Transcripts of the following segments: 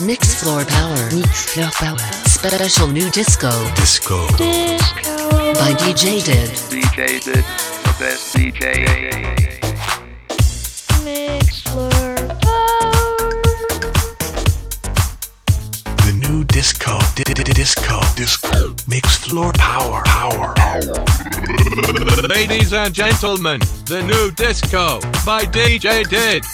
Mix floor power. Mix Floor Power. Special new disco Disco. by DJ Did. DJ did the best DJ. Mix Floor Power. The new disco. Di- di- di- Disco. Disco. Mix floor power. Power. Power. Ladies and gentlemen, the new disco by DJ Did.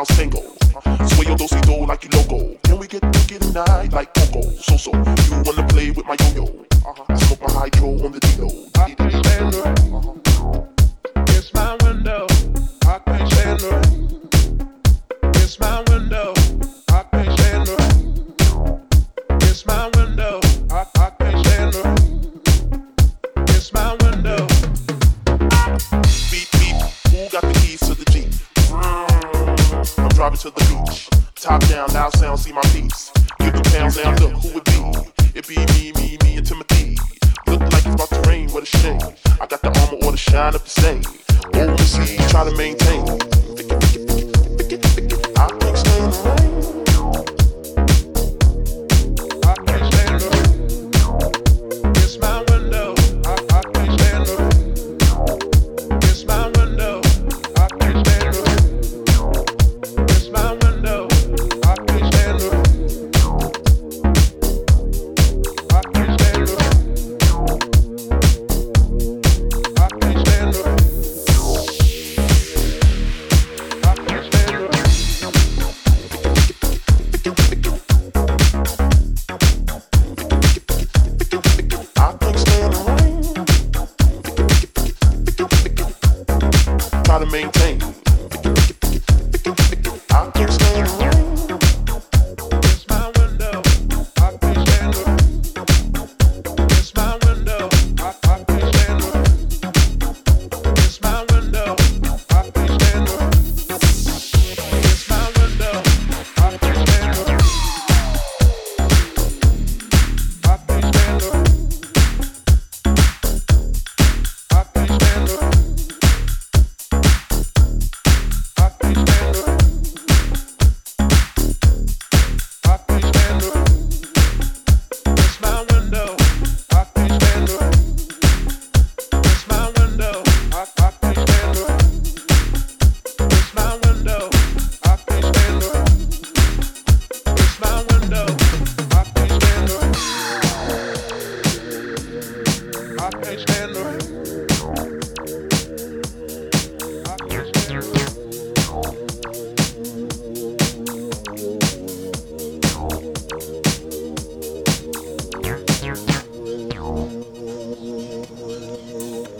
I'll sing sound, see my piece. Give the pounds down, look who it be. It be me, me, me, and Timothy. Look like it's about to rain, what a shame. I got the armor or the shine up the same. Oh.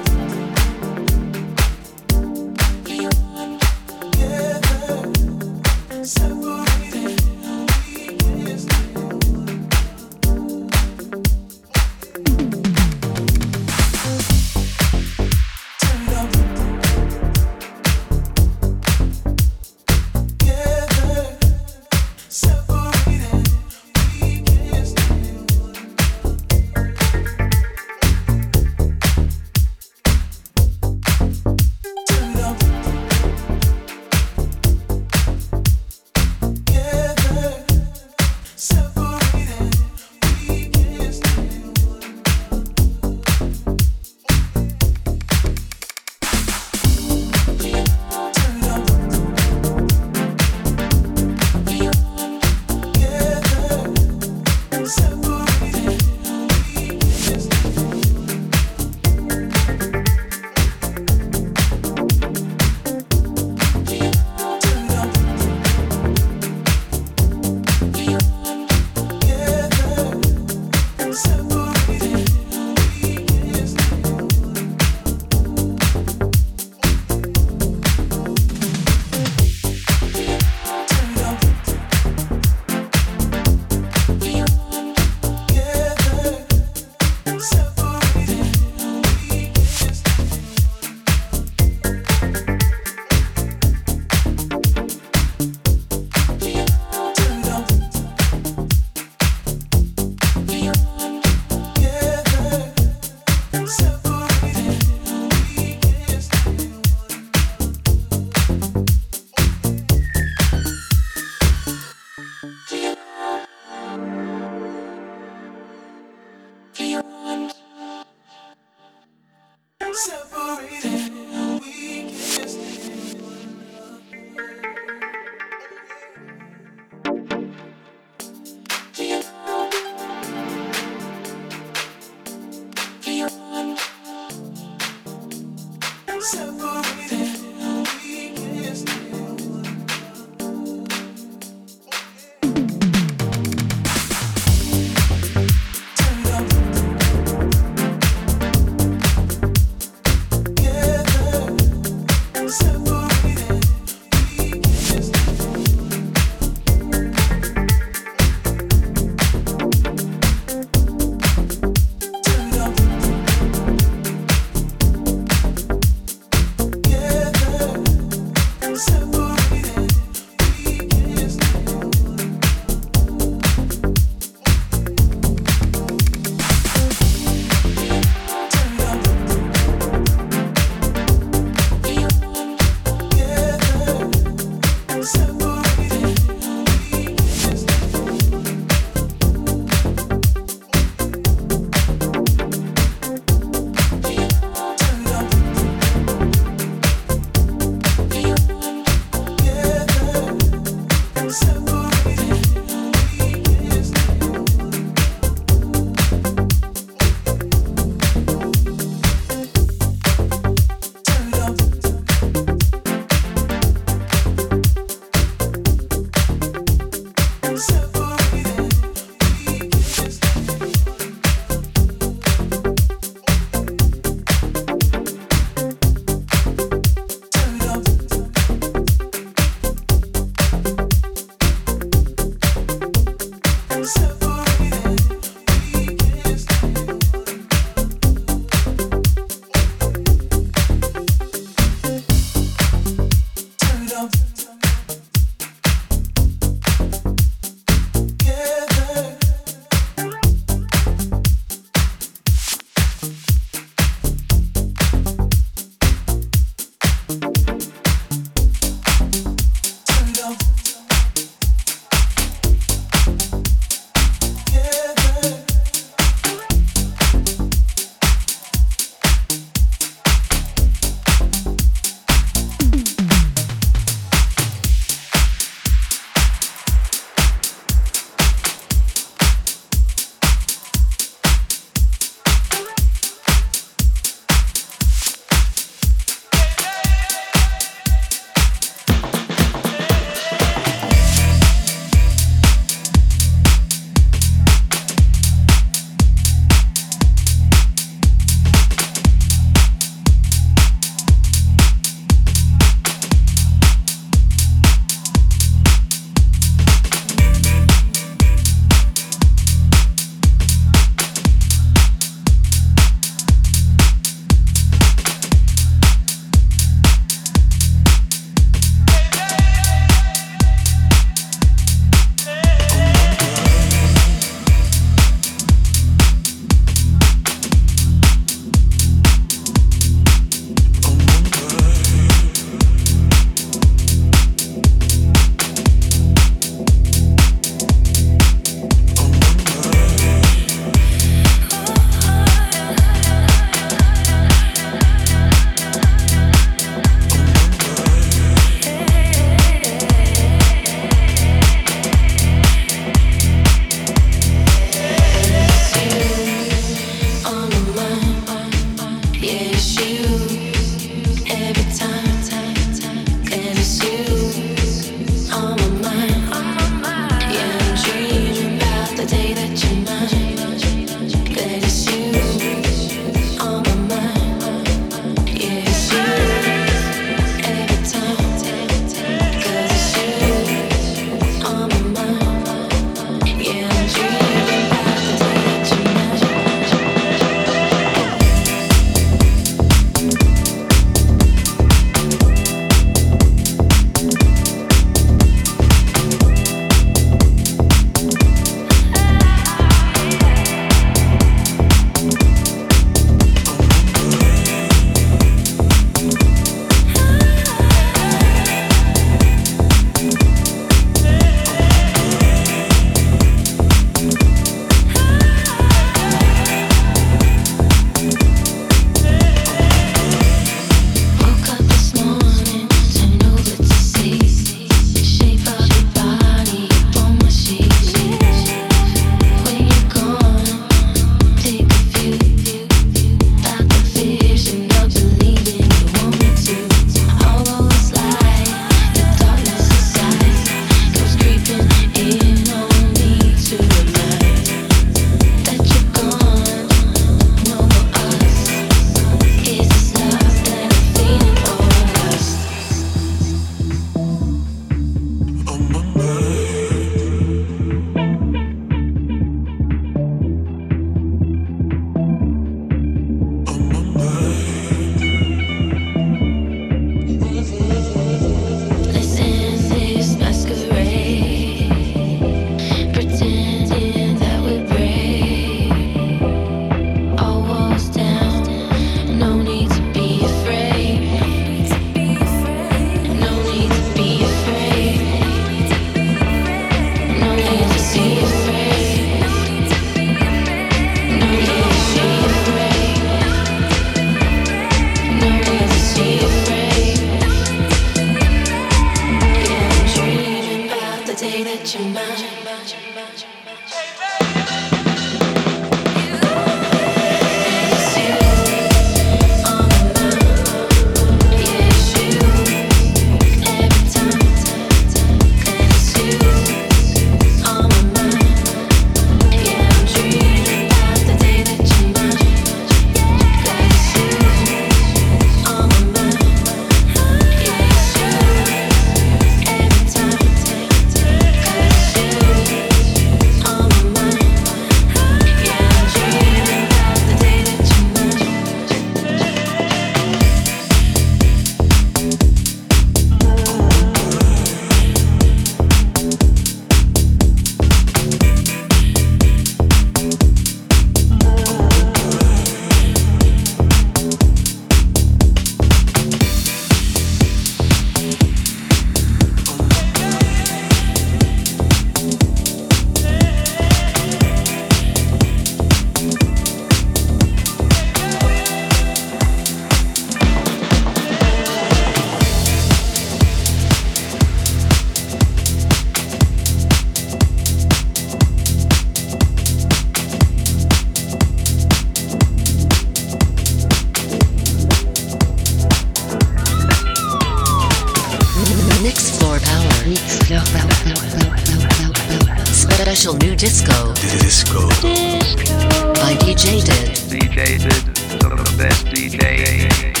Special new disco Disco. Disco. by DJ Did. DJ did the best DJ.